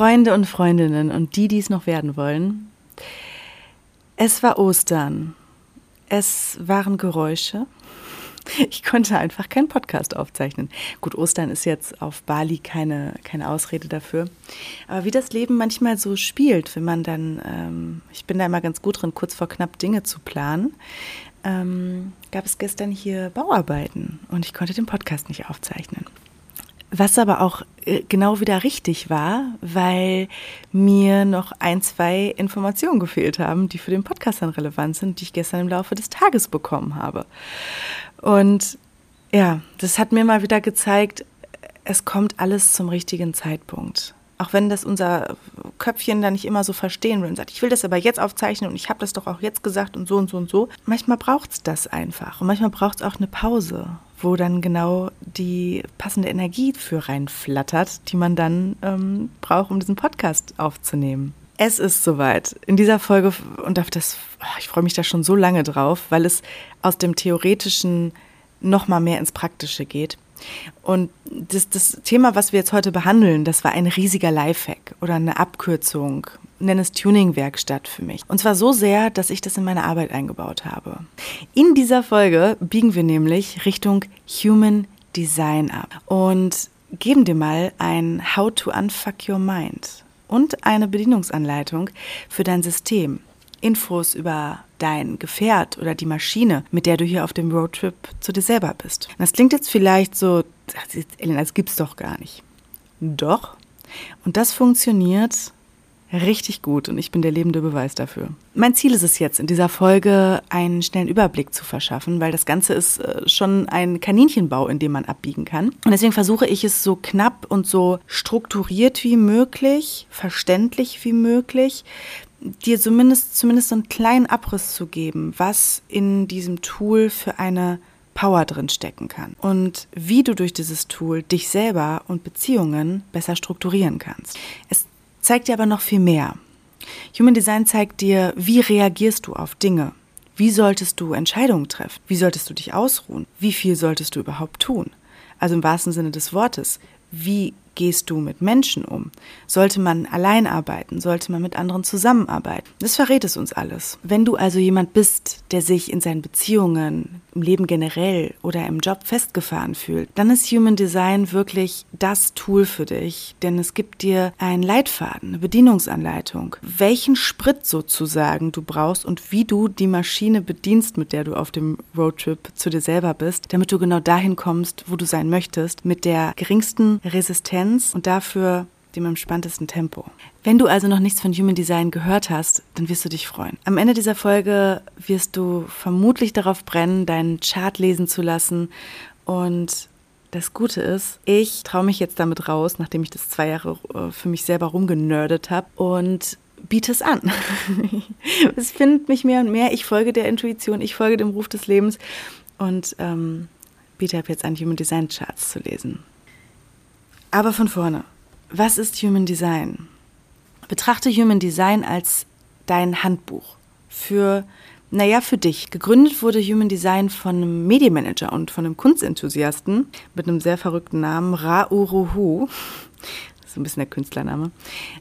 Freunde und Freundinnen und die, die es noch werden wollen. Es war Ostern. Es waren Geräusche. Ich konnte einfach keinen Podcast aufzeichnen. Gut, Ostern ist jetzt auf Bali keine, keine Ausrede dafür. Aber wie das Leben manchmal so spielt, wenn man dann, ähm, ich bin da immer ganz gut drin, kurz vor knapp Dinge zu planen, ähm, gab es gestern hier Bauarbeiten und ich konnte den Podcast nicht aufzeichnen. Was aber auch genau wieder richtig war, weil mir noch ein, zwei Informationen gefehlt haben, die für den Podcast dann relevant sind, die ich gestern im Laufe des Tages bekommen habe. Und ja, das hat mir mal wieder gezeigt, es kommt alles zum richtigen Zeitpunkt. Auch wenn das unser Köpfchen da nicht immer so verstehen will und sagt, ich will das aber jetzt aufzeichnen und ich habe das doch auch jetzt gesagt und so und so und so. Manchmal braucht es das einfach. Und manchmal braucht es auch eine Pause, wo dann genau die passende Energie für reinflattert, die man dann ähm, braucht, um diesen Podcast aufzunehmen. Es ist soweit. In dieser Folge, und auf das, oh, ich freue mich da schon so lange drauf, weil es aus dem Theoretischen noch mal mehr ins Praktische geht. Und das, das Thema, was wir jetzt heute behandeln, das war ein riesiger Lifehack oder eine Abkürzung, nenne es Tuning-Werkstatt für mich. Und zwar so sehr, dass ich das in meine Arbeit eingebaut habe. In dieser Folge biegen wir nämlich Richtung Human Design ab und geben dir mal ein How to Unfuck Your Mind und eine Bedienungsanleitung für dein System. Infos über dein Gefährt oder die Maschine, mit der du hier auf dem Roadtrip zu dir selber bist. Das klingt jetzt vielleicht so, Elena, das gibt's doch gar nicht. Doch. Und das funktioniert richtig gut und ich bin der lebende Beweis dafür. Mein Ziel ist es jetzt, in dieser Folge einen schnellen Überblick zu verschaffen, weil das Ganze ist äh, schon ein Kaninchenbau, in dem man abbiegen kann. Und deswegen versuche ich es so knapp und so strukturiert wie möglich, verständlich wie möglich, dir zumindest, zumindest so einen kleinen Abriss zu geben, was in diesem Tool für eine Power drin stecken kann und wie du durch dieses Tool dich selber und Beziehungen besser strukturieren kannst. Es zeigt dir aber noch viel mehr. Human Design zeigt dir, wie reagierst du auf Dinge? Wie solltest du Entscheidungen treffen? Wie solltest du dich ausruhen? Wie viel solltest du überhaupt tun? Also im wahrsten Sinne des Wortes, wie gehst du mit Menschen um? Sollte man allein arbeiten? Sollte man mit anderen zusammenarbeiten? Das verrät es uns alles. Wenn du also jemand bist, der sich in seinen Beziehungen, im Leben generell oder im Job festgefahren fühlt, dann ist Human Design wirklich das Tool für dich, denn es gibt dir einen Leitfaden, eine Bedienungsanleitung, welchen Sprit sozusagen du brauchst und wie du die Maschine bedienst, mit der du auf dem Roadtrip zu dir selber bist, damit du genau dahin kommst, wo du sein möchtest, mit der geringsten Resistenz und dafür dem entspanntesten Tempo. Wenn du also noch nichts von Human Design gehört hast, dann wirst du dich freuen. Am Ende dieser Folge wirst du vermutlich darauf brennen, deinen Chart lesen zu lassen. Und das Gute ist, ich traue mich jetzt damit raus, nachdem ich das zwei Jahre äh, für mich selber rumgenördet habe und biete es an. es findet mich mehr und mehr. Ich folge der Intuition, ich folge dem Ruf des Lebens und ähm, biete ab jetzt an, Human Design Charts zu lesen. Aber von vorne. Was ist Human Design? Betrachte Human Design als dein Handbuch für, naja, für dich. Gegründet wurde Human Design von einem Medienmanager und von einem Kunstenthusiasten mit einem sehr verrückten Namen, Ra Uruhu. Das ist ein bisschen der Künstlername.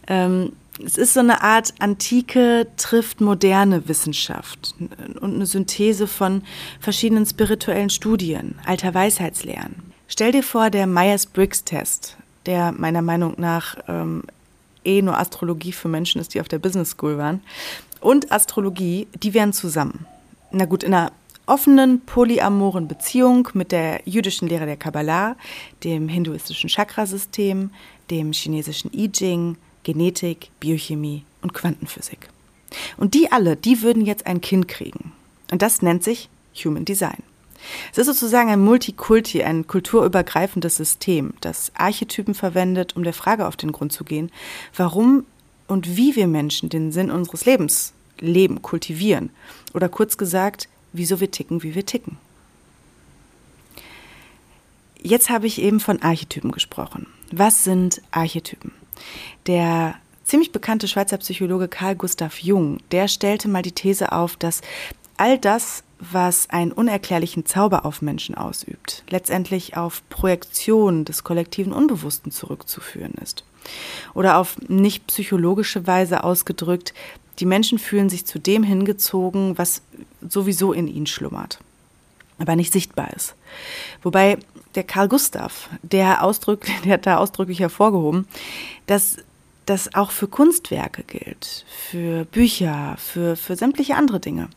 Ähm, es ist so eine Art antike trifft moderne Wissenschaft und eine Synthese von verschiedenen spirituellen Studien, alter Weisheitslehren. Stell dir vor, der Myers-Briggs-Test, der meiner Meinung nach ähm, eh nur Astrologie für Menschen ist, die auf der Business School waren, und Astrologie, die wären zusammen. Na gut, in einer offenen, polyamoren Beziehung mit der jüdischen Lehre der Kabbalah, dem hinduistischen Chakrasystem, dem chinesischen I Ching, Genetik, Biochemie und Quantenphysik. Und die alle, die würden jetzt ein Kind kriegen. Und das nennt sich Human Design. Es ist sozusagen ein Multikulti, ein kulturübergreifendes System, das Archetypen verwendet, um der Frage auf den Grund zu gehen, warum und wie wir Menschen den Sinn unseres Lebens leben, kultivieren. Oder kurz gesagt, wieso wir ticken, wie wir ticken. Jetzt habe ich eben von Archetypen gesprochen. Was sind Archetypen? Der ziemlich bekannte Schweizer Psychologe Carl Gustav Jung, der stellte mal die These auf, dass all das, was einen unerklärlichen Zauber auf Menschen ausübt, letztendlich auf Projektion des kollektiven Unbewussten zurückzuführen ist. Oder auf nicht psychologische Weise ausgedrückt, die Menschen fühlen sich zu dem hingezogen, was sowieso in ihnen schlummert, aber nicht sichtbar ist. Wobei der Karl Gustav, der, Ausdruck, der hat da ausdrücklich hervorgehoben, dass das auch für Kunstwerke gilt, für Bücher, für, für sämtliche andere Dinge,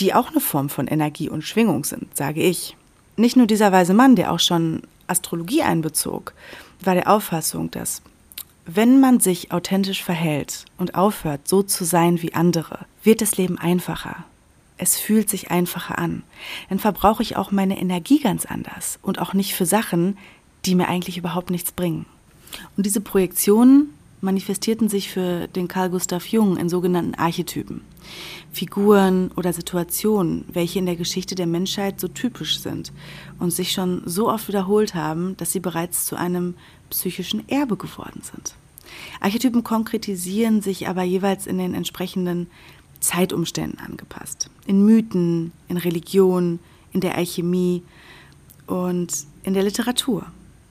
die auch eine Form von Energie und Schwingung sind, sage ich. Nicht nur dieser weise Mann, der auch schon Astrologie einbezog, war der Auffassung, dass wenn man sich authentisch verhält und aufhört, so zu sein wie andere, wird das Leben einfacher. Es fühlt sich einfacher an. Dann verbrauche ich auch meine Energie ganz anders und auch nicht für Sachen, die mir eigentlich überhaupt nichts bringen. Und diese Projektionen manifestierten sich für den Carl Gustav Jung in sogenannten Archetypen. Figuren oder Situationen, welche in der Geschichte der Menschheit so typisch sind und sich schon so oft wiederholt haben, dass sie bereits zu einem psychischen Erbe geworden sind. Archetypen konkretisieren sich aber jeweils in den entsprechenden Zeitumständen angepasst. In Mythen, in Religion, in der Alchemie und in der Literatur.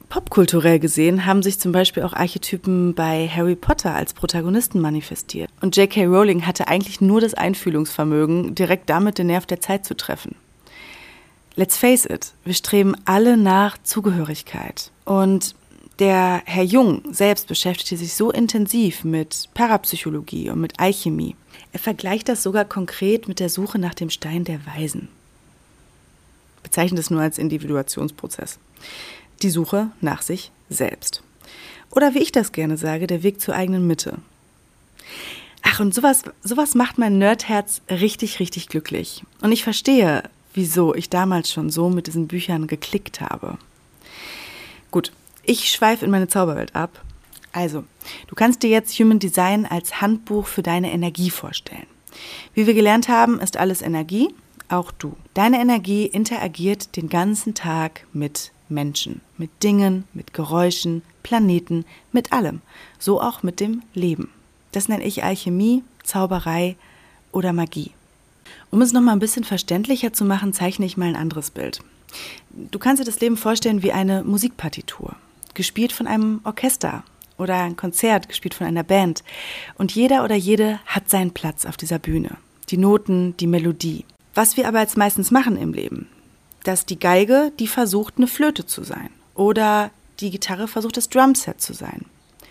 Popkulturell gesehen haben sich zum Beispiel auch Archetypen bei Harry Potter als Protagonisten manifestiert. Und J.K. Rowling hatte eigentlich nur das Einfühlungsvermögen, direkt damit den Nerv der Zeit zu treffen. Let's face it, wir streben alle nach Zugehörigkeit. Und der Herr Jung selbst beschäftigte sich so intensiv mit Parapsychologie und mit Alchemie. Er vergleicht das sogar konkret mit der Suche nach dem Stein der Weisen. Bezeichnet es nur als Individuationsprozess. Die Suche nach sich selbst. Oder wie ich das gerne sage, der Weg zur eigenen Mitte. Ach, und sowas, sowas macht mein Nerdherz richtig, richtig glücklich. Und ich verstehe, wieso ich damals schon so mit diesen Büchern geklickt habe. Gut, ich schweife in meine Zauberwelt ab. Also, du kannst dir jetzt Human Design als Handbuch für deine Energie vorstellen. Wie wir gelernt haben, ist alles Energie, auch du. Deine Energie interagiert den ganzen Tag mit Menschen, mit Dingen, mit Geräuschen, Planeten, mit allem. So auch mit dem Leben. Das nenne ich Alchemie, Zauberei oder Magie. Um es nochmal ein bisschen verständlicher zu machen, zeichne ich mal ein anderes Bild. Du kannst dir das Leben vorstellen wie eine Musikpartitur gespielt von einem Orchester oder ein Konzert gespielt von einer Band. Und jeder oder jede hat seinen Platz auf dieser Bühne. Die Noten, die Melodie. Was wir aber als meistens machen im Leben, dass die Geige, die versucht, eine Flöte zu sein. Oder die Gitarre versucht, das Drumset zu sein.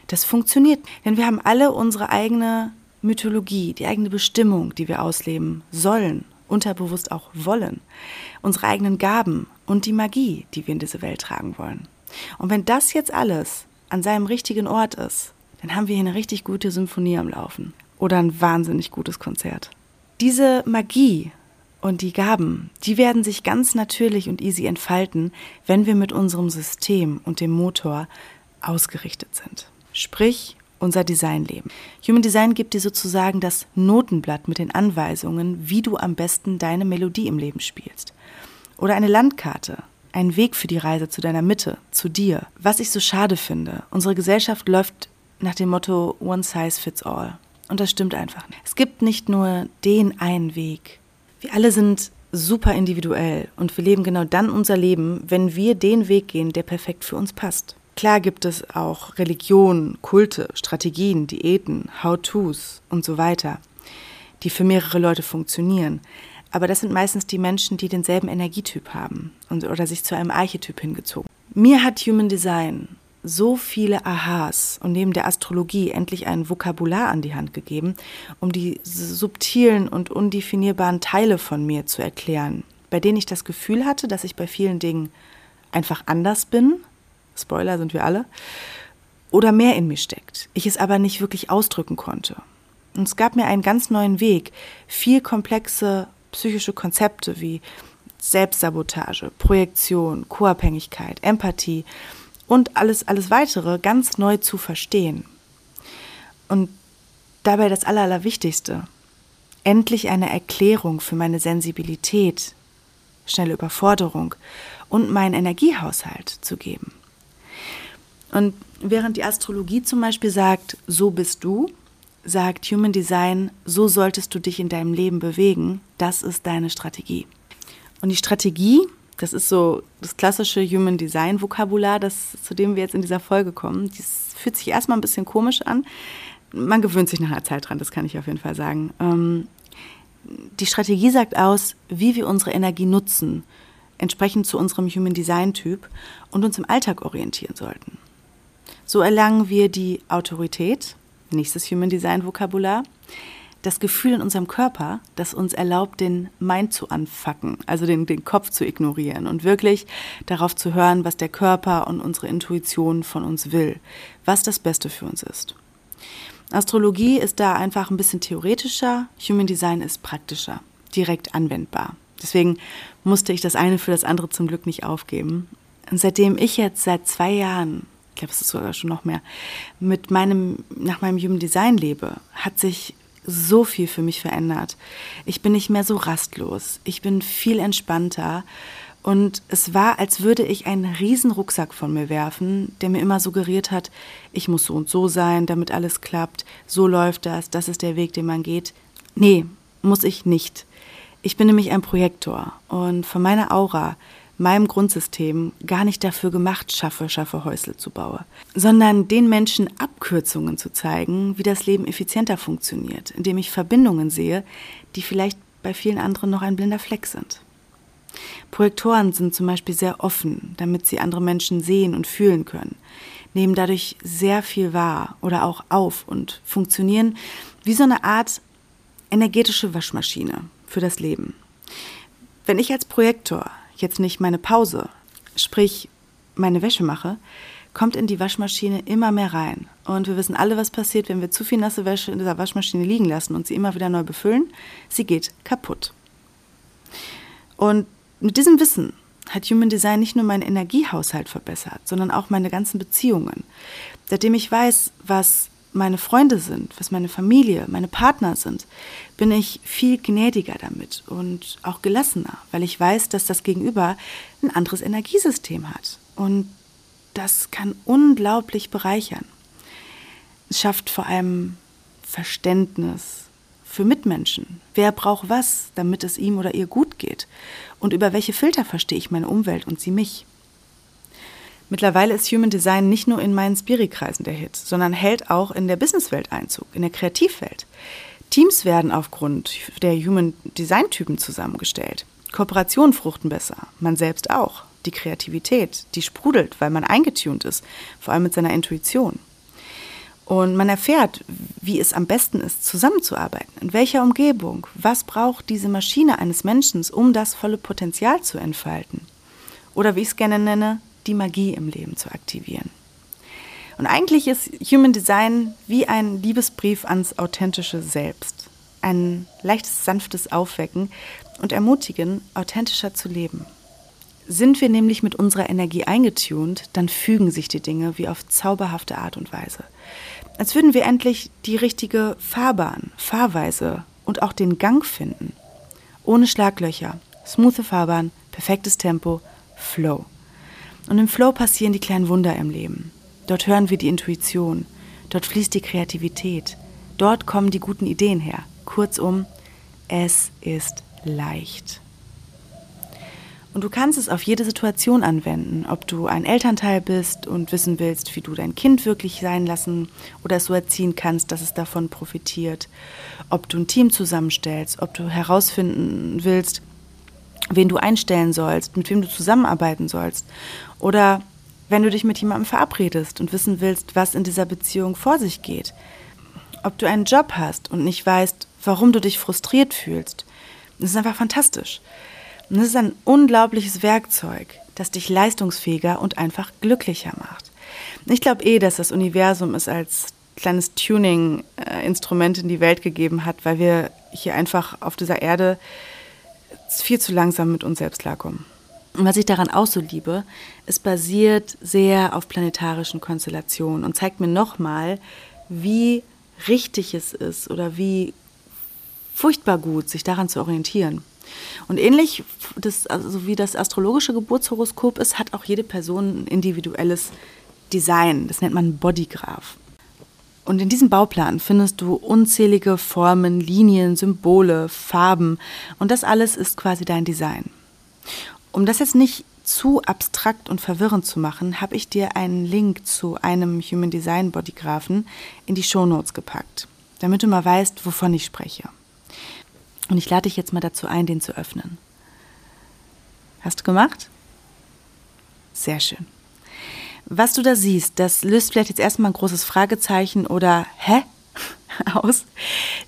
Das funktioniert, denn wir haben alle unsere eigene Mythologie, die eigene Bestimmung, die wir ausleben sollen, unterbewusst auch wollen, unsere eigenen Gaben und die Magie, die wir in diese Welt tragen wollen. Und wenn das jetzt alles an seinem richtigen Ort ist, dann haben wir hier eine richtig gute Symphonie am Laufen oder ein wahnsinnig gutes Konzert. Diese Magie und die Gaben, die werden sich ganz natürlich und easy entfalten, wenn wir mit unserem System und dem Motor ausgerichtet sind. Sprich, unser Designleben. Human Design gibt dir sozusagen das Notenblatt mit den Anweisungen, wie du am besten deine Melodie im Leben spielst. Oder eine Landkarte, ein Weg für die Reise zu deiner Mitte, zu dir. Was ich so schade finde, unsere Gesellschaft läuft nach dem Motto One Size Fits All. Und das stimmt einfach nicht. Es gibt nicht nur den einen Weg. Wir alle sind super individuell und wir leben genau dann unser Leben, wenn wir den Weg gehen, der perfekt für uns passt. Klar gibt es auch Religionen, Kulte, Strategien, Diäten, How-Tos und so weiter, die für mehrere Leute funktionieren. Aber das sind meistens die Menschen, die denselben Energietyp haben und, oder sich zu einem Archetyp hingezogen. Mir hat Human Design so viele Aha's und neben der Astrologie endlich ein Vokabular an die Hand gegeben, um die subtilen und undefinierbaren Teile von mir zu erklären, bei denen ich das Gefühl hatte, dass ich bei vielen Dingen einfach anders bin. Spoiler sind wir alle. Oder mehr in mir steckt, ich es aber nicht wirklich ausdrücken konnte. Und es gab mir einen ganz neuen Weg, viel komplexe psychische Konzepte wie Selbstsabotage, Projektion, Co-Abhängigkeit, Empathie und alles, alles weitere ganz neu zu verstehen. Und dabei das Aller, Allerwichtigste, endlich eine Erklärung für meine Sensibilität, schnelle Überforderung und meinen Energiehaushalt zu geben. Und während die Astrologie zum Beispiel sagt, so bist du, sagt Human Design, so solltest du dich in deinem Leben bewegen, das ist deine Strategie. Und die Strategie, Das ist so das klassische Human Design Vokabular, das, zu dem wir jetzt in dieser Folge kommen. Das fühlt sich erstmal ein bisschen komisch an. Man gewöhnt sich nach einer Zeit dran, das kann ich auf jeden Fall sagen. Ähm, die Strategie sagt aus, wie wir unsere Energie nutzen, entsprechend zu unserem Human Design Typ und uns im Alltag orientieren sollten. So erlangen wir die Autorität, nächstes Human Design Vokabular, das Gefühl in unserem Körper, das uns erlaubt, den Mind zu anfacken, also den, den Kopf zu ignorieren und wirklich darauf zu hören, was der Körper und unsere Intuition von uns will, was das Beste für uns ist. Astrologie ist da einfach ein bisschen theoretischer, Human Design ist praktischer, direkt anwendbar. Deswegen musste ich das eine für das andere zum Glück nicht aufgeben. Und seitdem ich jetzt seit zwei Jahren, ich glaube, es ist sogar schon noch mehr, mit meinem, nach meinem Human Design lebe, hat sich so viel für mich verändert. Ich bin nicht mehr so rastlos. Ich bin viel entspannter. Und es war, als würde ich einen riesen Rucksack von mir werfen, der mir immer suggeriert hat, ich muss so und so sein, damit alles klappt, so läuft das, das ist der Weg, den man geht. Nee, muss ich nicht. Ich bin nämlich ein Projektor und von meiner Aura meinem Grundsystem gar nicht dafür gemacht, schaffe, schaffe Häusle zu bauen, sondern den Menschen Abkürzungen zu zeigen, wie das Leben effizienter funktioniert, indem ich Verbindungen sehe, die vielleicht bei vielen anderen noch ein blinder Fleck sind. Projektoren sind zum Beispiel sehr offen, damit sie andere Menschen sehen und fühlen können, nehmen dadurch sehr viel wahr oder auch auf und funktionieren wie so eine Art energetische Waschmaschine für das Leben. Wenn ich als Projektor jetzt nicht meine Pause, sprich meine Wäsche mache, kommt in die Waschmaschine immer mehr rein. Und wir wissen alle, was passiert, wenn wir zu viel nasse Wäsche in dieser Waschmaschine liegen lassen und sie immer wieder neu befüllen. Sie geht kaputt. Und mit diesem Wissen hat Human Design nicht nur meinen Energiehaushalt verbessert, sondern auch meine ganzen Beziehungen. Seitdem ich weiß, was meine Freunde sind, was meine Familie, meine Partner sind, bin ich viel gnädiger damit und auch gelassener, weil ich weiß, dass das Gegenüber ein anderes Energiesystem hat. Und das kann unglaublich bereichern. Es schafft vor allem Verständnis für Mitmenschen. Wer braucht was, damit es ihm oder ihr gut geht? Und über welche Filter verstehe ich meine Umwelt und sie mich? Mittlerweile ist Human Design nicht nur in meinen Spirit-Kreisen der Hit, sondern hält auch in der Businesswelt Einzug, in der Kreativwelt. Teams werden aufgrund der Human Design-Typen zusammengestellt. Kooperationen fruchten besser, man selbst auch. Die Kreativität, die sprudelt, weil man eingetunt ist, vor allem mit seiner Intuition. Und man erfährt, wie es am besten ist, zusammenzuarbeiten, in welcher Umgebung, was braucht diese Maschine eines Menschen, um das volle Potenzial zu entfalten. Oder wie ich es gerne nenne, die Magie im Leben zu aktivieren. Und eigentlich ist Human Design wie ein Liebesbrief ans authentische Selbst. Ein leichtes, sanftes Aufwecken und Ermutigen, authentischer zu leben. Sind wir nämlich mit unserer Energie eingetunt, dann fügen sich die Dinge wie auf zauberhafte Art und Weise. Als würden wir endlich die richtige Fahrbahn, Fahrweise und auch den Gang finden. Ohne Schlaglöcher, smoothe Fahrbahn, perfektes Tempo, Flow. Und im Flow passieren die kleinen Wunder im Leben. Dort hören wir die Intuition, dort fließt die Kreativität, dort kommen die guten Ideen her. Kurzum, es ist leicht. Und du kannst es auf jede Situation anwenden, ob du ein Elternteil bist und wissen willst, wie du dein Kind wirklich sein lassen oder es so erziehen kannst, dass es davon profitiert, ob du ein Team zusammenstellst, ob du herausfinden willst, wen du einstellen sollst, mit wem du zusammenarbeiten sollst. Oder wenn du dich mit jemandem verabredest und wissen willst, was in dieser Beziehung vor sich geht. Ob du einen Job hast und nicht weißt, warum du dich frustriert fühlst. Das ist einfach fantastisch. Und das ist ein unglaubliches Werkzeug, das dich leistungsfähiger und einfach glücklicher macht. Ich glaube eh, dass das Universum es als kleines Tuning-Instrument in die Welt gegeben hat, weil wir hier einfach auf dieser Erde viel zu langsam mit uns selbst klarkommen. Und was ich daran auch so liebe, es basiert sehr auf planetarischen Konstellationen und zeigt mir nochmal, wie richtig es ist oder wie furchtbar gut, sich daran zu orientieren. Und ähnlich das, also wie das astrologische Geburtshoroskop ist, hat auch jede Person ein individuelles Design. Das nennt man Bodygraph. Und in diesem Bauplan findest du unzählige Formen, Linien, Symbole, Farben und das alles ist quasi dein Design. Um das jetzt nicht zu abstrakt und verwirrend zu machen, habe ich dir einen Link zu einem Human Design Bodygraphen in die Show Notes gepackt, damit du mal weißt, wovon ich spreche. Und ich lade dich jetzt mal dazu ein, den zu öffnen. Hast du gemacht? Sehr schön. Was du da siehst, das löst vielleicht jetzt erstmal ein großes Fragezeichen oder Hä? aus.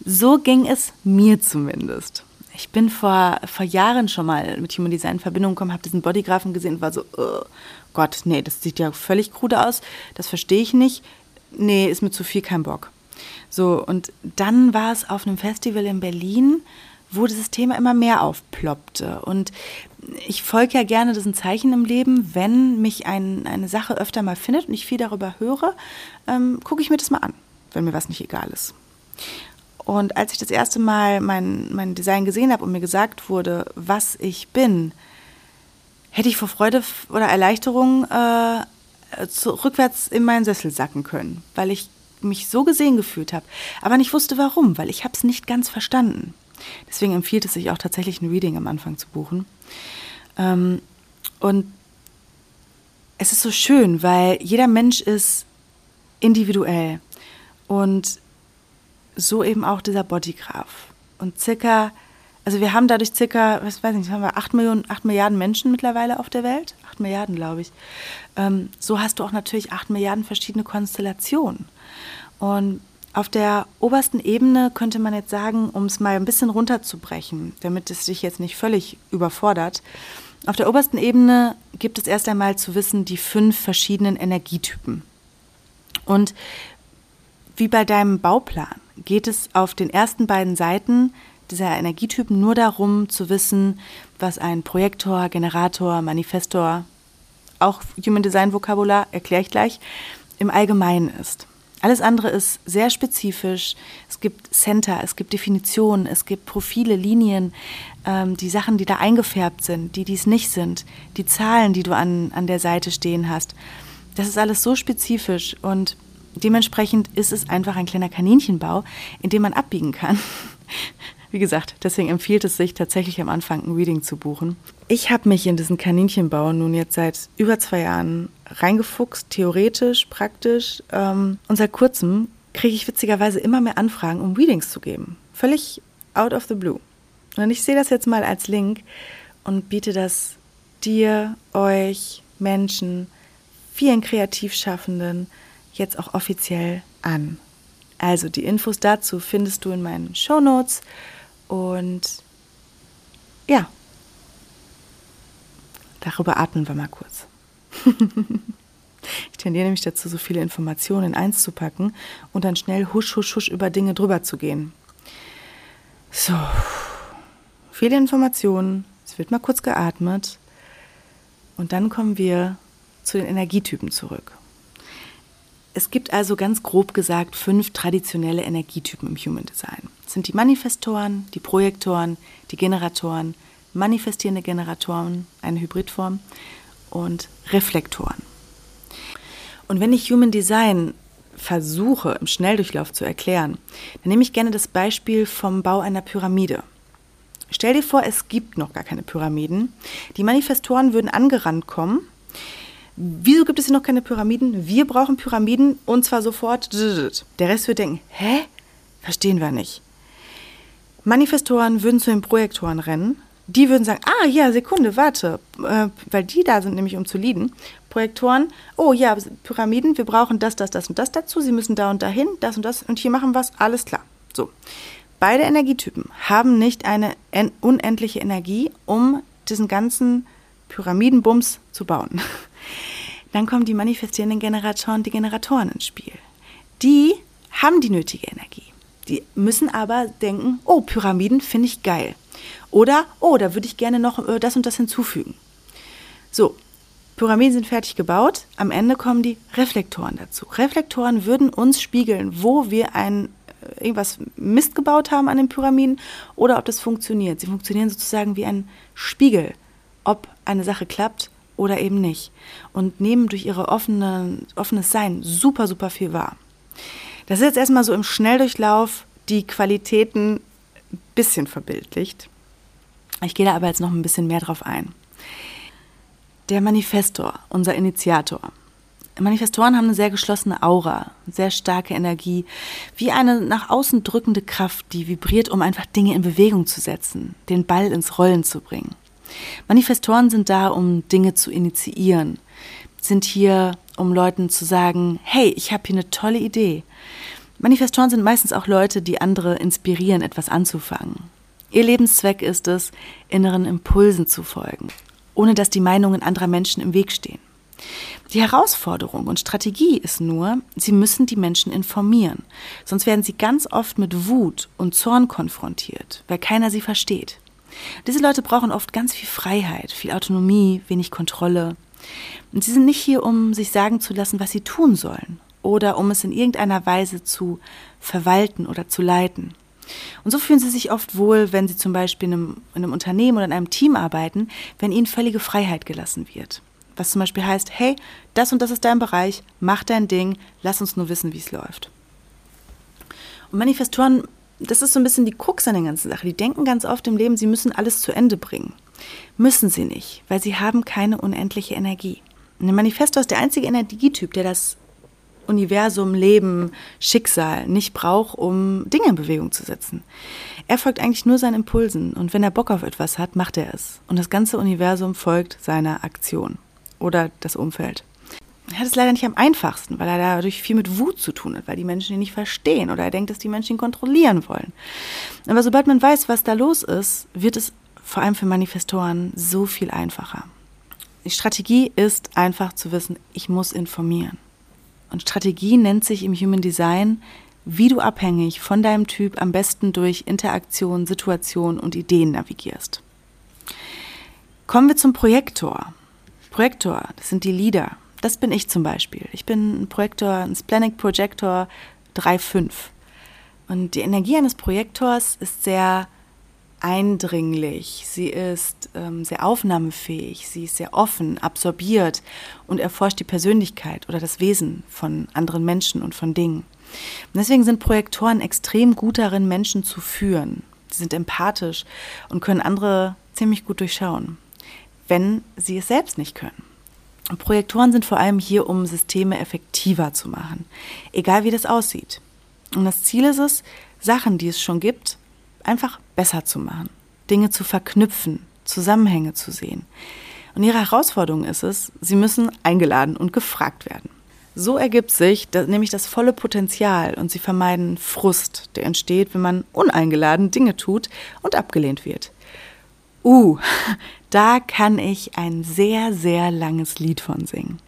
So ging es mir zumindest. Ich bin vor, vor Jahren schon mal mit Human Design in Verbindung gekommen, habe diesen Bodygraphen gesehen und war so, oh Gott, nee, das sieht ja völlig krude aus, das verstehe ich nicht. Nee, ist mir zu viel, kein Bock. So, und dann war es auf einem Festival in Berlin, wo dieses Thema immer mehr aufploppte. Und ich folge ja gerne diesen Zeichen im Leben, wenn mich ein, eine Sache öfter mal findet und ich viel darüber höre, ähm, gucke ich mir das mal an, wenn mir was nicht egal ist. Und als ich das erste Mal mein, mein Design gesehen habe und mir gesagt wurde, was ich bin, hätte ich vor Freude oder Erleichterung äh, rückwärts in meinen Sessel sacken können, weil ich mich so gesehen gefühlt habe, aber nicht wusste warum, weil ich habe es nicht ganz verstanden. Deswegen empfiehlt es sich auch tatsächlich ein Reading am Anfang zu buchen. Ähm, und es ist so schön, weil jeder Mensch ist individuell und so eben auch dieser Bodygraph. Und circa, also wir haben dadurch circa, was weiß ich, haben wir acht Millionen, acht Milliarden Menschen mittlerweile auf der Welt. Acht Milliarden, glaube ich. Ähm, so hast du auch natürlich acht Milliarden verschiedene Konstellationen. Und auf der obersten Ebene könnte man jetzt sagen, um es mal ein bisschen runterzubrechen, damit es dich jetzt nicht völlig überfordert. Auf der obersten Ebene gibt es erst einmal zu wissen die fünf verschiedenen Energietypen. Und wie bei deinem Bauplan geht es auf den ersten beiden Seiten dieser Energietypen nur darum zu wissen, was ein Projektor, Generator, Manifestor, auch Human Design Vokabular, erkläre ich gleich, im Allgemeinen ist. Alles andere ist sehr spezifisch. Es gibt Center, es gibt Definitionen, es gibt Profile, Linien, ähm, die Sachen, die da eingefärbt sind, die dies nicht sind, die Zahlen, die du an, an der Seite stehen hast. Das ist alles so spezifisch und dementsprechend ist es einfach ein kleiner Kaninchenbau, in dem man abbiegen kann. Wie gesagt, deswegen empfiehlt es sich tatsächlich am Anfang ein Reading zu buchen. Ich habe mich in diesen Kaninchenbau nun jetzt seit über zwei Jahren reingefuchst, theoretisch, praktisch. Ähm, und seit kurzem kriege ich witzigerweise immer mehr Anfragen, um Readings zu geben. Völlig out of the blue. Und ich sehe das jetzt mal als Link und biete das dir, euch, Menschen, vielen Kreativschaffenden jetzt auch offiziell an. Also die Infos dazu findest du in meinen Show Notes und ja, darüber atmen wir mal kurz. ich tendiere nämlich dazu, so viele Informationen in eins zu packen und dann schnell husch, husch, husch über Dinge drüber zu gehen. So, viele Informationen, es wird mal kurz geatmet und dann kommen wir zu den Energietypen zurück. Es gibt also ganz grob gesagt fünf traditionelle Energietypen im Human Design. Das sind die Manifestoren, die Projektoren, die Generatoren, manifestierende Generatoren, eine Hybridform, und Reflektoren. Und wenn ich Human Design versuche im Schnelldurchlauf zu erklären, dann nehme ich gerne das Beispiel vom Bau einer Pyramide. Stell dir vor, es gibt noch gar keine Pyramiden. Die Manifestoren würden angerannt kommen Wieso gibt es hier noch keine Pyramiden? Wir brauchen Pyramiden und zwar sofort. Der Rest wird denken, hä? Verstehen wir nicht. Manifestoren würden zu den Projektoren rennen. Die würden sagen, ah ja, Sekunde, warte, äh, weil die da sind nämlich um zu leaden. Projektoren, oh ja, Pyramiden, wir brauchen das, das, das und das dazu. Sie müssen da und dahin, das und das und hier machen wir es, alles klar. So. Beide Energietypen haben nicht eine unendliche Energie, um diesen ganzen Pyramidenbums zu bauen. Dann kommen die manifestierenden Generatoren, die Generatoren ins Spiel. Die haben die nötige Energie. Die müssen aber denken, oh, Pyramiden finde ich geil. Oder, oh, da würde ich gerne noch äh, das und das hinzufügen. So, Pyramiden sind fertig gebaut. Am Ende kommen die Reflektoren dazu. Reflektoren würden uns spiegeln, wo wir ein äh, irgendwas Mist gebaut haben an den Pyramiden oder ob das funktioniert. Sie funktionieren sozusagen wie ein Spiegel, ob eine Sache klappt oder eben nicht. Und nehmen durch ihre offene, offenes Sein super, super viel wahr. Das ist jetzt erstmal so im Schnelldurchlauf die Qualitäten ein bisschen verbildlicht. Ich gehe da aber jetzt noch ein bisschen mehr drauf ein. Der Manifestor, unser Initiator. Manifestoren haben eine sehr geschlossene Aura, sehr starke Energie, wie eine nach außen drückende Kraft, die vibriert, um einfach Dinge in Bewegung zu setzen, den Ball ins Rollen zu bringen. Manifestoren sind da, um Dinge zu initiieren, sind hier, um Leuten zu sagen, hey, ich habe hier eine tolle Idee. Manifestoren sind meistens auch Leute, die andere inspirieren, etwas anzufangen. Ihr Lebenszweck ist es, inneren Impulsen zu folgen, ohne dass die Meinungen anderer Menschen im Weg stehen. Die Herausforderung und Strategie ist nur, sie müssen die Menschen informieren, sonst werden sie ganz oft mit Wut und Zorn konfrontiert, weil keiner sie versteht. Diese Leute brauchen oft ganz viel Freiheit, viel Autonomie, wenig Kontrolle. Und sie sind nicht hier, um sich sagen zu lassen, was sie tun sollen oder um es in irgendeiner Weise zu verwalten oder zu leiten. Und so fühlen sie sich oft wohl, wenn sie zum Beispiel in einem, in einem Unternehmen oder in einem Team arbeiten, wenn ihnen völlige Freiheit gelassen wird. Was zum Beispiel heißt, hey, das und das ist dein Bereich, mach dein Ding, lass uns nur wissen, wie es läuft. Und Manifestoren, das ist so ein bisschen die Krux an der ganzen Sache. Die denken ganz oft im Leben, sie müssen alles zu Ende bringen. Müssen sie nicht, weil sie haben keine unendliche Energie. Und der Manifestor ist der einzige Energietyp, der das Universum, Leben, Schicksal nicht braucht, um Dinge in Bewegung zu setzen. Er folgt eigentlich nur seinen Impulsen und wenn er Bock auf etwas hat, macht er es. Und das ganze Universum folgt seiner Aktion oder das Umfeld. Er hat es leider nicht am einfachsten, weil er dadurch viel mit Wut zu tun hat, weil die Menschen ihn nicht verstehen oder er denkt, dass die Menschen ihn kontrollieren wollen. Aber sobald man weiß, was da los ist, wird es vor allem für Manifestoren so viel einfacher. Die Strategie ist einfach zu wissen, ich muss informieren. Und Strategie nennt sich im Human Design, wie du abhängig von deinem Typ am besten durch Interaktion, Situation und Ideen navigierst. Kommen wir zum Projektor. Projektor, das sind die Leader. Das bin ich zum Beispiel. Ich bin ein Projektor, ein Splenic Projector 3.5. Und die Energie eines Projektors ist sehr eindringlich, sie ist ähm, sehr aufnahmefähig, sie ist sehr offen, absorbiert und erforscht die Persönlichkeit oder das Wesen von anderen Menschen und von Dingen. Und deswegen sind Projektoren extrem gut darin, Menschen zu führen. Sie sind empathisch und können andere ziemlich gut durchschauen wenn sie es selbst nicht können. Projektoren sind vor allem hier, um Systeme effektiver zu machen, egal wie das aussieht. Und das Ziel ist es, Sachen, die es schon gibt, einfach besser zu machen, Dinge zu verknüpfen, Zusammenhänge zu sehen. Und ihre Herausforderung ist es, sie müssen eingeladen und gefragt werden. So ergibt sich nämlich das volle Potenzial und sie vermeiden Frust, der entsteht, wenn man uneingeladen Dinge tut und abgelehnt wird. Uh, da kann ich ein sehr, sehr langes Lied von singen.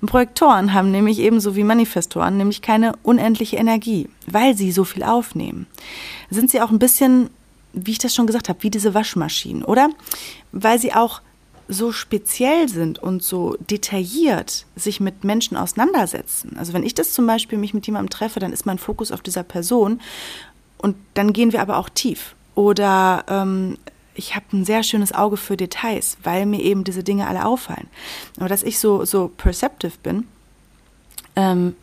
Und Projektoren haben nämlich ebenso wie Manifestoren nämlich keine unendliche Energie, weil sie so viel aufnehmen. Sind sie auch ein bisschen, wie ich das schon gesagt habe, wie diese Waschmaschinen, oder? Weil sie auch so speziell sind und so detailliert sich mit Menschen auseinandersetzen. Also wenn ich das zum Beispiel mich mit jemandem treffe, dann ist mein Fokus auf dieser Person und dann gehen wir aber auch tief. Oder ähm, ich habe ein sehr schönes Auge für Details, weil mir eben diese Dinge alle auffallen. Aber dass ich so, so perceptive bin, ähm,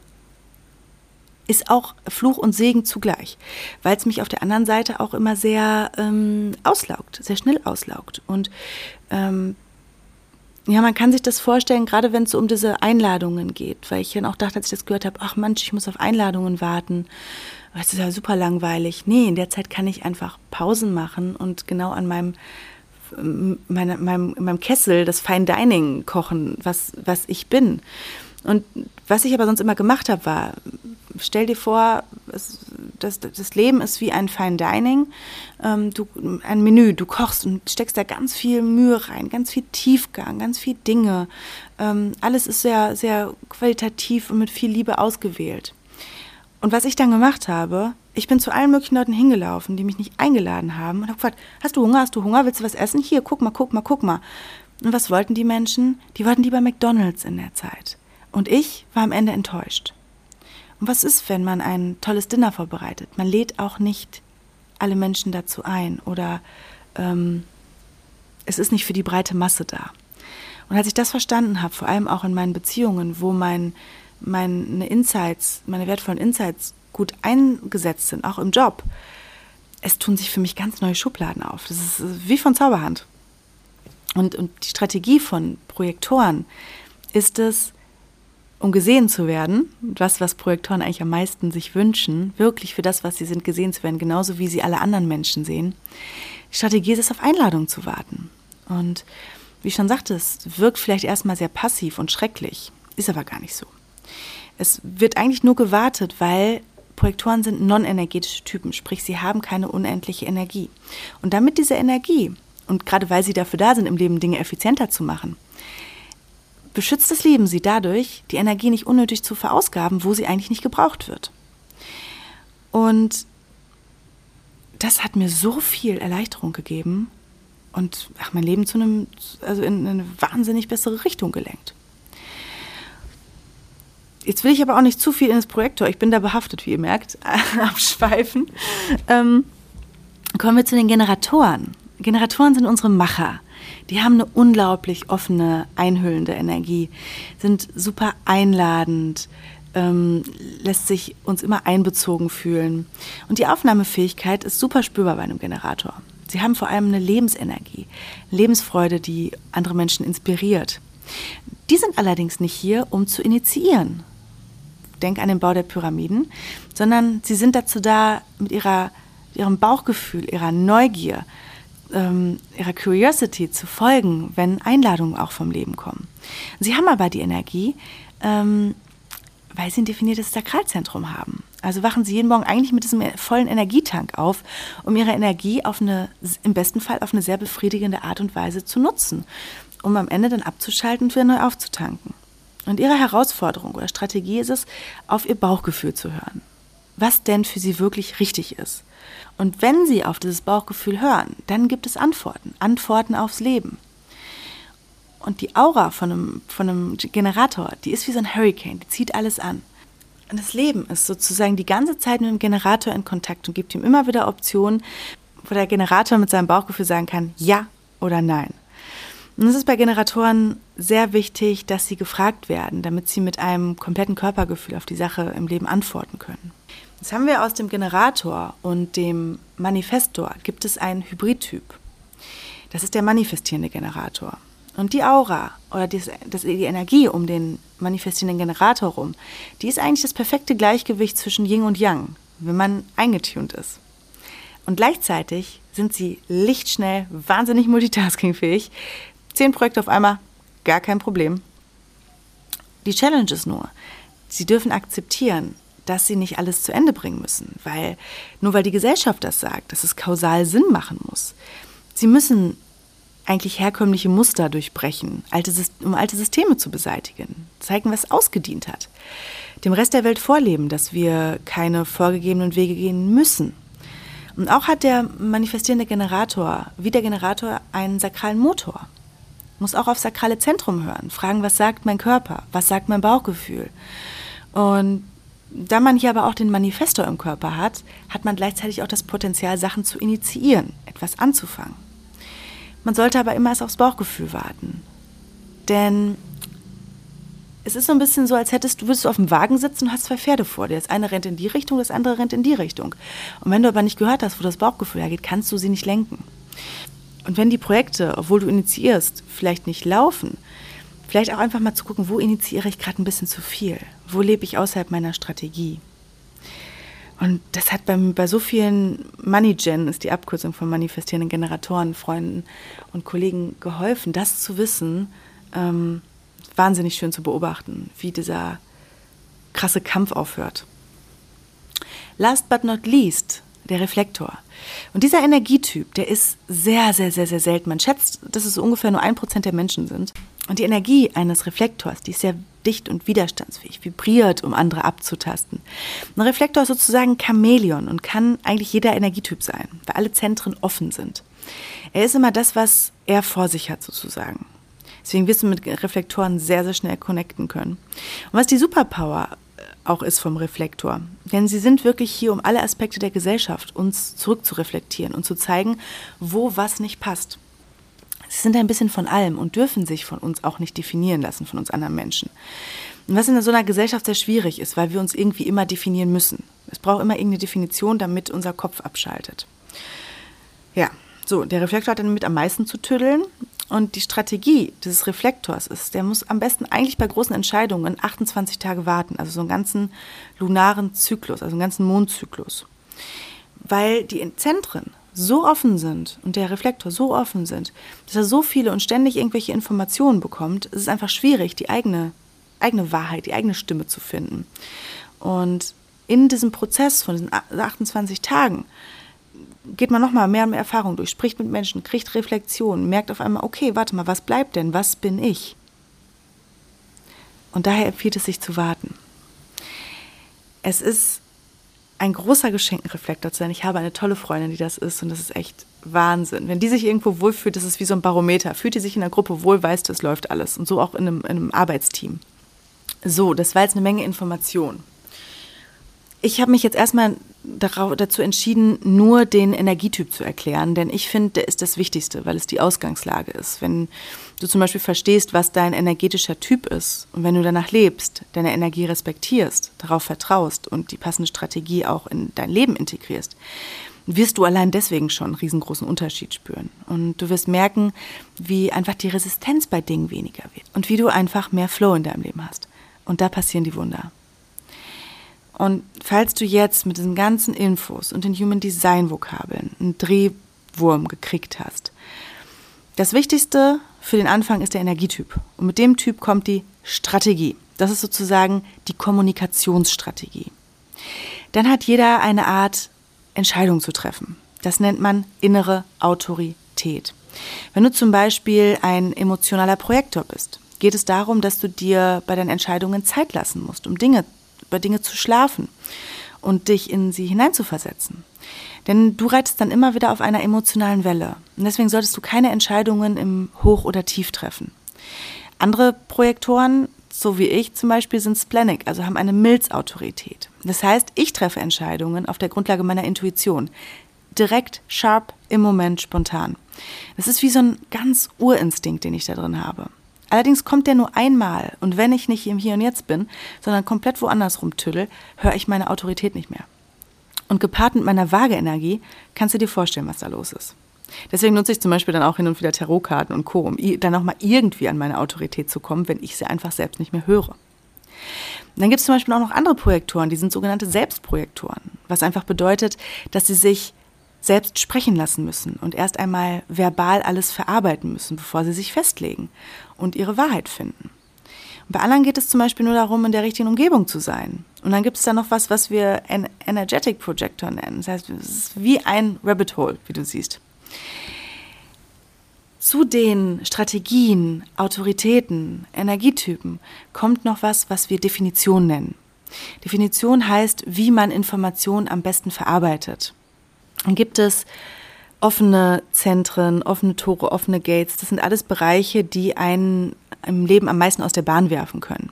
ist auch Fluch und Segen zugleich, weil es mich auf der anderen Seite auch immer sehr ähm, auslaugt, sehr schnell auslaugt. Und ähm, ja, man kann sich das vorstellen, gerade wenn es um diese Einladungen geht, weil ich dann auch dachte, als ich das gehört habe, ach Mensch, ich muss auf Einladungen warten es ist ja super langweilig. Nee, in der Zeit kann ich einfach Pausen machen und genau an meinem, meine, meinem, meinem Kessel das Fine Dining kochen, was, was ich bin. Und was ich aber sonst immer gemacht habe, war, stell dir vor, es, das, das Leben ist wie ein Fine Dining, ähm, du, ein Menü, du kochst und steckst da ganz viel Mühe rein, ganz viel Tiefgang, ganz viel Dinge. Ähm, alles ist sehr, sehr qualitativ und mit viel Liebe ausgewählt. Und was ich dann gemacht habe, ich bin zu allen möglichen Leuten hingelaufen, die mich nicht eingeladen haben und habe gefragt, hast du Hunger, hast du Hunger, willst du was essen? Hier, guck mal, guck mal, guck mal. Und was wollten die Menschen? Die wollten lieber McDonald's in der Zeit. Und ich war am Ende enttäuscht. Und was ist, wenn man ein tolles Dinner vorbereitet? Man lädt auch nicht alle Menschen dazu ein oder ähm, es ist nicht für die breite Masse da. Und als ich das verstanden habe, vor allem auch in meinen Beziehungen, wo mein meine Insights, meine wertvollen Insights gut eingesetzt sind, auch im Job, es tun sich für mich ganz neue Schubladen auf. Das ist wie von Zauberhand. Und, und die Strategie von Projektoren ist es, um gesehen zu werden, das, was Projektoren eigentlich am meisten sich wünschen, wirklich für das, was sie sind, gesehen zu werden, genauso wie sie alle anderen Menschen sehen. Die Strategie ist es, auf Einladung zu warten. Und wie ich schon sagte, es wirkt vielleicht erstmal sehr passiv und schrecklich, ist aber gar nicht so. Es wird eigentlich nur gewartet, weil Projektoren sind non-energetische Typen, sprich sie haben keine unendliche Energie. Und damit diese Energie, und gerade weil sie dafür da sind, im Leben Dinge effizienter zu machen, beschützt das Leben sie dadurch, die Energie nicht unnötig zu verausgaben, wo sie eigentlich nicht gebraucht wird. Und das hat mir so viel Erleichterung gegeben und ach, mein Leben zu einem, also in eine wahnsinnig bessere Richtung gelenkt. Jetzt will ich aber auch nicht zu viel in das Projektor. Ich bin da behaftet, wie ihr merkt, abschweifen. Ähm, kommen wir zu den Generatoren. Generatoren sind unsere Macher. Die haben eine unglaublich offene, einhüllende Energie, sind super einladend, ähm, lässt sich uns immer einbezogen fühlen. Und die Aufnahmefähigkeit ist super spürbar bei einem Generator. Sie haben vor allem eine Lebensenergie, Lebensfreude, die andere Menschen inspiriert. Die sind allerdings nicht hier, um zu initiieren. Denk an den Bau der Pyramiden, sondern sie sind dazu da, mit ihrer, ihrem Bauchgefühl, ihrer Neugier, ähm, ihrer Curiosity zu folgen, wenn Einladungen auch vom Leben kommen. Sie haben aber die Energie, ähm, weil sie ein definiertes Sakralzentrum haben. Also wachen sie jeden Morgen eigentlich mit diesem vollen Energietank auf, um ihre Energie auf eine, im besten Fall auf eine sehr befriedigende Art und Weise zu nutzen, um am Ende dann abzuschalten und wieder neu aufzutanken. Und ihre Herausforderung oder Strategie ist es, auf ihr Bauchgefühl zu hören. Was denn für sie wirklich richtig ist. Und wenn sie auf dieses Bauchgefühl hören, dann gibt es Antworten, Antworten aufs Leben. Und die Aura von einem, von einem Generator, die ist wie so ein Hurricane, die zieht alles an. Und das Leben ist sozusagen die ganze Zeit mit dem Generator in Kontakt und gibt ihm immer wieder Optionen, wo der Generator mit seinem Bauchgefühl sagen kann, ja oder nein. Und es ist bei Generatoren sehr wichtig, dass sie gefragt werden, damit sie mit einem kompletten Körpergefühl auf die Sache im Leben antworten können. Jetzt haben wir aus dem Generator und dem Manifestor gibt es einen Hybridtyp. Das ist der manifestierende Generator. Und die Aura oder die, die Energie um den manifestierenden Generator rum, die ist eigentlich das perfekte Gleichgewicht zwischen Yin und Yang, wenn man eingetunt ist. Und gleichzeitig sind sie lichtschnell, wahnsinnig multitaskingfähig. Zehn Projekte auf einmal, gar kein Problem. Die Challenge ist nur, sie dürfen akzeptieren, dass sie nicht alles zu Ende bringen müssen, weil nur weil die Gesellschaft das sagt, dass es kausal Sinn machen muss. Sie müssen eigentlich herkömmliche Muster durchbrechen, alte, um alte Systeme zu beseitigen, zeigen, was ausgedient hat, dem Rest der Welt vorleben, dass wir keine vorgegebenen Wege gehen müssen. Und auch hat der manifestierende Generator, wie der Generator, einen sakralen Motor. Muss auch auf sakrale Zentrum hören, fragen, was sagt mein Körper, was sagt mein Bauchgefühl. Und da man hier aber auch den Manifestor im Körper hat, hat man gleichzeitig auch das Potenzial, Sachen zu initiieren, etwas anzufangen. Man sollte aber immer erst aufs Bauchgefühl warten. Denn es ist so ein bisschen so, als hättest du, würdest du auf dem Wagen sitzen und hast zwei Pferde vor dir. Das eine rennt in die Richtung, das andere rennt in die Richtung. Und wenn du aber nicht gehört hast, wo das Bauchgefühl hergeht, kannst du sie nicht lenken. Und wenn die Projekte, obwohl du initiierst, vielleicht nicht laufen, vielleicht auch einfach mal zu gucken, wo initiiere ich gerade ein bisschen zu viel? Wo lebe ich außerhalb meiner Strategie? Und das hat bei, bei so vielen Money Gen, ist die Abkürzung von manifestierenden Generatoren, Freunden und Kollegen geholfen, das zu wissen. Ähm, wahnsinnig schön zu beobachten, wie dieser krasse Kampf aufhört. Last but not least, der Reflektor. Und dieser Energietyp, der ist sehr, sehr, sehr, sehr selten. Man schätzt, dass es ungefähr nur ein Prozent der Menschen sind. Und die Energie eines Reflektors, die ist sehr dicht und widerstandsfähig, vibriert, um andere abzutasten. Ein Reflektor ist sozusagen Chamäleon und kann eigentlich jeder Energietyp sein, weil alle Zentren offen sind. Er ist immer das, was er vor sich hat, sozusagen. Deswegen wirst du mit Reflektoren sehr, sehr schnell connecten können. Und was die Superpower auch ist vom Reflektor. Denn sie sind wirklich hier, um alle Aspekte der Gesellschaft uns zurückzureflektieren und zu zeigen, wo was nicht passt. Sie sind ein bisschen von allem und dürfen sich von uns auch nicht definieren lassen, von uns anderen Menschen. Was in so einer Gesellschaft sehr schwierig ist, weil wir uns irgendwie immer definieren müssen. Es braucht immer irgendeine Definition, damit unser Kopf abschaltet. Ja, So, der Reflektor hat dann mit am meisten zu tüddeln. Und die Strategie dieses Reflektors ist, der muss am besten eigentlich bei großen Entscheidungen 28 Tage warten, also so einen ganzen lunaren Zyklus, also einen ganzen Mondzyklus. Weil die Zentren so offen sind und der Reflektor so offen sind, dass er so viele und ständig irgendwelche Informationen bekommt, ist es einfach schwierig, die eigene, eigene Wahrheit, die eigene Stimme zu finden. Und in diesem Prozess von diesen 28 Tagen geht man nochmal mehr und mehr Erfahrung durch, spricht mit Menschen, kriegt Reflexion, merkt auf einmal, okay, warte mal, was bleibt denn? Was bin ich? Und daher empfiehlt es sich zu warten. Es ist ein großer Geschenkenreflektor zu sein. Ich habe eine tolle Freundin, die das ist und das ist echt Wahnsinn. Wenn die sich irgendwo wohlfühlt, das ist wie so ein Barometer. Fühlt die sich in der Gruppe wohl, weiß, das läuft alles. Und so auch in einem, in einem Arbeitsteam. So, das war jetzt eine Menge Information. Ich habe mich jetzt erstmal dazu entschieden, nur den Energietyp zu erklären, denn ich finde, der ist das Wichtigste, weil es die Ausgangslage ist. Wenn du zum Beispiel verstehst, was dein energetischer Typ ist und wenn du danach lebst, deine Energie respektierst, darauf vertraust und die passende Strategie auch in dein Leben integrierst, wirst du allein deswegen schon einen riesengroßen Unterschied spüren. Und du wirst merken, wie einfach die Resistenz bei Dingen weniger wird und wie du einfach mehr Flow in deinem Leben hast. Und da passieren die Wunder. Und falls du jetzt mit diesen ganzen Infos und den Human Design Vokabeln einen Drehwurm gekriegt hast, das Wichtigste für den Anfang ist der Energietyp. Und mit dem Typ kommt die Strategie. Das ist sozusagen die Kommunikationsstrategie. Dann hat jeder eine Art Entscheidung zu treffen. Das nennt man innere Autorität. Wenn du zum Beispiel ein emotionaler Projektor bist, geht es darum, dass du dir bei deinen Entscheidungen Zeit lassen musst, um Dinge über Dinge zu schlafen und dich in sie hineinzuversetzen. Denn du reitest dann immer wieder auf einer emotionalen Welle. Und deswegen solltest du keine Entscheidungen im Hoch oder Tief treffen. Andere Projektoren, so wie ich zum Beispiel, sind splenic, also haben eine Milzautorität. Das heißt, ich treffe Entscheidungen auf der Grundlage meiner Intuition. Direkt, sharp, im Moment, spontan. Das ist wie so ein ganz Urinstinkt, den ich da drin habe. Allerdings kommt der nur einmal und wenn ich nicht im Hier und Jetzt bin, sondern komplett woanders rumtüddel, höre ich meine Autorität nicht mehr. Und gepaart mit meiner Waage-Energie kannst du dir vorstellen, was da los ist. Deswegen nutze ich zum Beispiel dann auch hin und wieder Tarotkarten und Co., um dann auch mal irgendwie an meine Autorität zu kommen, wenn ich sie einfach selbst nicht mehr höre. Dann gibt es zum Beispiel auch noch andere Projektoren, die sind sogenannte Selbstprojektoren, was einfach bedeutet, dass sie sich selbst sprechen lassen müssen und erst einmal verbal alles verarbeiten müssen, bevor sie sich festlegen und ihre Wahrheit finden. Und bei anderen geht es zum Beispiel nur darum, in der richtigen Umgebung zu sein. Und dann gibt es da noch was, was wir ein Energetic Projector nennen. Das heißt, es ist wie ein Rabbit Hole, wie du siehst. Zu den Strategien, Autoritäten, Energietypen kommt noch was, was wir Definition nennen. Definition heißt, wie man Informationen am besten verarbeitet. Dann gibt es offene Zentren, offene Tore, offene Gates. Das sind alles Bereiche, die einen im Leben am meisten aus der Bahn werfen können.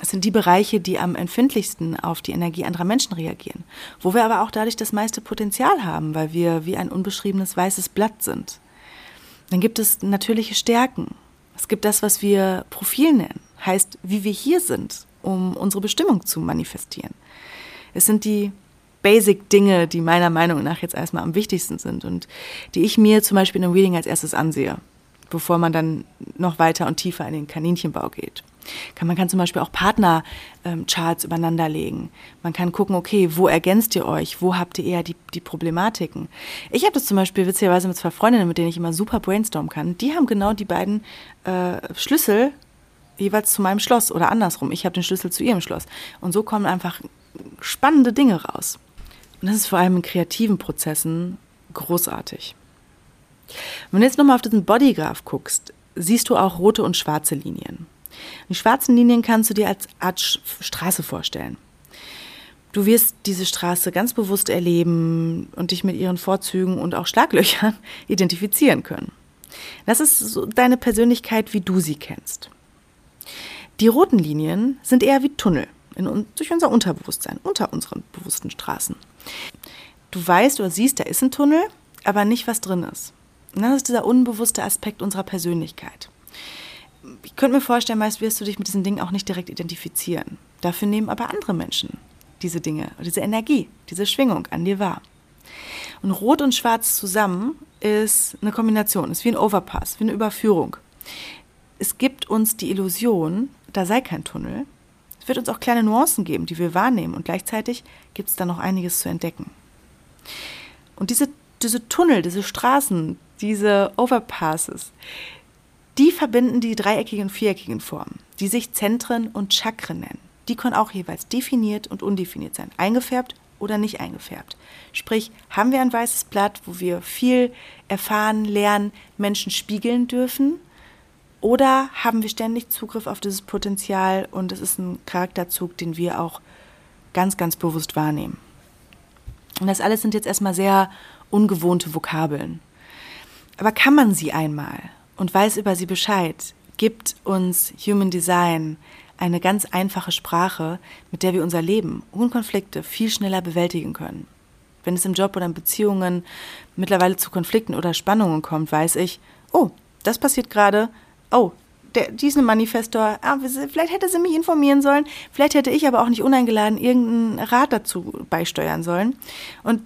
Es sind die Bereiche, die am empfindlichsten auf die Energie anderer Menschen reagieren, wo wir aber auch dadurch das meiste Potenzial haben, weil wir wie ein unbeschriebenes weißes Blatt sind. Dann gibt es natürliche Stärken. Es gibt das, was wir Profil nennen, heißt, wie wir hier sind, um unsere Bestimmung zu manifestieren. Es sind die Basic-Dinge, die meiner Meinung nach jetzt erstmal am wichtigsten sind und die ich mir zum Beispiel in einem Reading als erstes ansehe, bevor man dann noch weiter und tiefer in den Kaninchenbau geht. Man kann zum Beispiel auch Partner-Charts ähm, übereinander legen. Man kann gucken, okay, wo ergänzt ihr euch? Wo habt ihr eher die, die Problematiken? Ich habe das zum Beispiel witzigerweise mit zwei Freundinnen, mit denen ich immer super brainstormen kann. Die haben genau die beiden äh, Schlüssel jeweils zu meinem Schloss oder andersrum. Ich habe den Schlüssel zu ihrem Schloss. Und so kommen einfach spannende Dinge raus. Und das ist vor allem in kreativen Prozessen großartig. Wenn du jetzt nochmal auf diesen Bodygraph guckst, siehst du auch rote und schwarze Linien. Die schwarzen Linien kannst du dir als Art Straße vorstellen. Du wirst diese Straße ganz bewusst erleben und dich mit ihren Vorzügen und auch Schlaglöchern identifizieren können. Das ist so deine Persönlichkeit, wie du sie kennst. Die roten Linien sind eher wie Tunnel in, durch unser Unterbewusstsein, unter unseren bewussten Straßen. Du weißt oder siehst, da ist ein Tunnel, aber nicht, was drin ist. Und das ist dieser unbewusste Aspekt unserer Persönlichkeit. Ich könnte mir vorstellen, meist wirst du dich mit diesen Dingen auch nicht direkt identifizieren. Dafür nehmen aber andere Menschen diese Dinge, diese Energie, diese Schwingung an dir wahr. Und Rot und Schwarz zusammen ist eine Kombination, ist wie ein Overpass, wie eine Überführung. Es gibt uns die Illusion, da sei kein Tunnel. Wird uns auch kleine Nuancen geben, die wir wahrnehmen und gleichzeitig gibt es da noch einiges zu entdecken. Und diese, diese Tunnel, diese Straßen, diese Overpasses, die verbinden die dreieckigen, viereckigen Formen, die sich Zentren und Chakren nennen. Die können auch jeweils definiert und undefiniert sein, eingefärbt oder nicht eingefärbt. Sprich, haben wir ein weißes Blatt, wo wir viel erfahren, lernen, Menschen spiegeln dürfen? Oder haben wir ständig Zugriff auf dieses Potenzial und es ist ein Charakterzug, den wir auch ganz, ganz bewusst wahrnehmen? Und das alles sind jetzt erstmal sehr ungewohnte Vokabeln. Aber kann man sie einmal und weiß über sie Bescheid, gibt uns Human Design eine ganz einfache Sprache, mit der wir unser Leben und Konflikte viel schneller bewältigen können. Wenn es im Job oder in Beziehungen mittlerweile zu Konflikten oder Spannungen kommt, weiß ich, oh, das passiert gerade, oh, der, die ist eine Manifestor, ah, vielleicht hätte sie mich informieren sollen, vielleicht hätte ich aber auch nicht uneingeladen irgendeinen Rat dazu beisteuern sollen. Und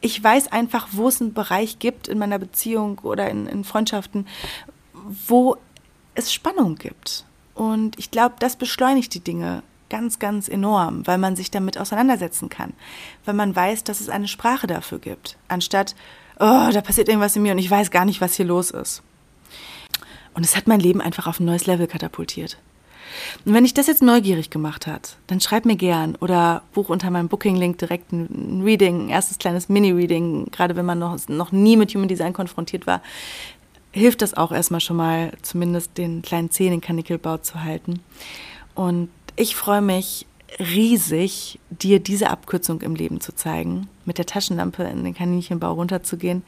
ich weiß einfach, wo es einen Bereich gibt in meiner Beziehung oder in, in Freundschaften, wo es Spannung gibt. Und ich glaube, das beschleunigt die Dinge ganz, ganz enorm, weil man sich damit auseinandersetzen kann. Weil man weiß, dass es eine Sprache dafür gibt. Anstatt, oh, da passiert irgendwas in mir und ich weiß gar nicht, was hier los ist. Und es hat mein Leben einfach auf ein neues Level katapultiert. Und wenn dich das jetzt neugierig gemacht hat, dann schreib mir gern oder buch unter meinem Booking-Link direkt ein Reading, ein erstes kleines Mini-Reading, gerade wenn man noch, noch nie mit Human Design konfrontiert war, hilft das auch erstmal schon mal, zumindest den kleinen Zehen in Kanickelbau zu halten. Und ich freue mich riesig, dir diese Abkürzung im Leben zu zeigen, mit der Taschenlampe in den Kaninchenbau runterzugehen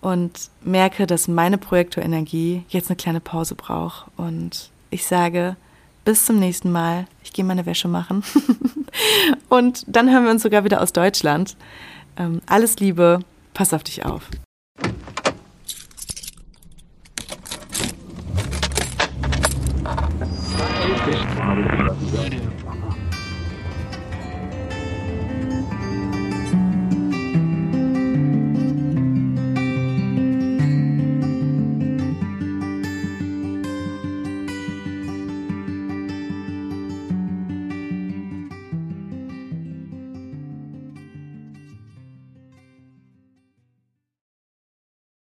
und merke, dass meine Projektorenergie jetzt eine kleine Pause braucht. Und ich sage, bis zum nächsten Mal. Ich gehe meine Wäsche machen. und dann hören wir uns sogar wieder aus Deutschland. Ähm, alles Liebe, pass auf dich auf. Fish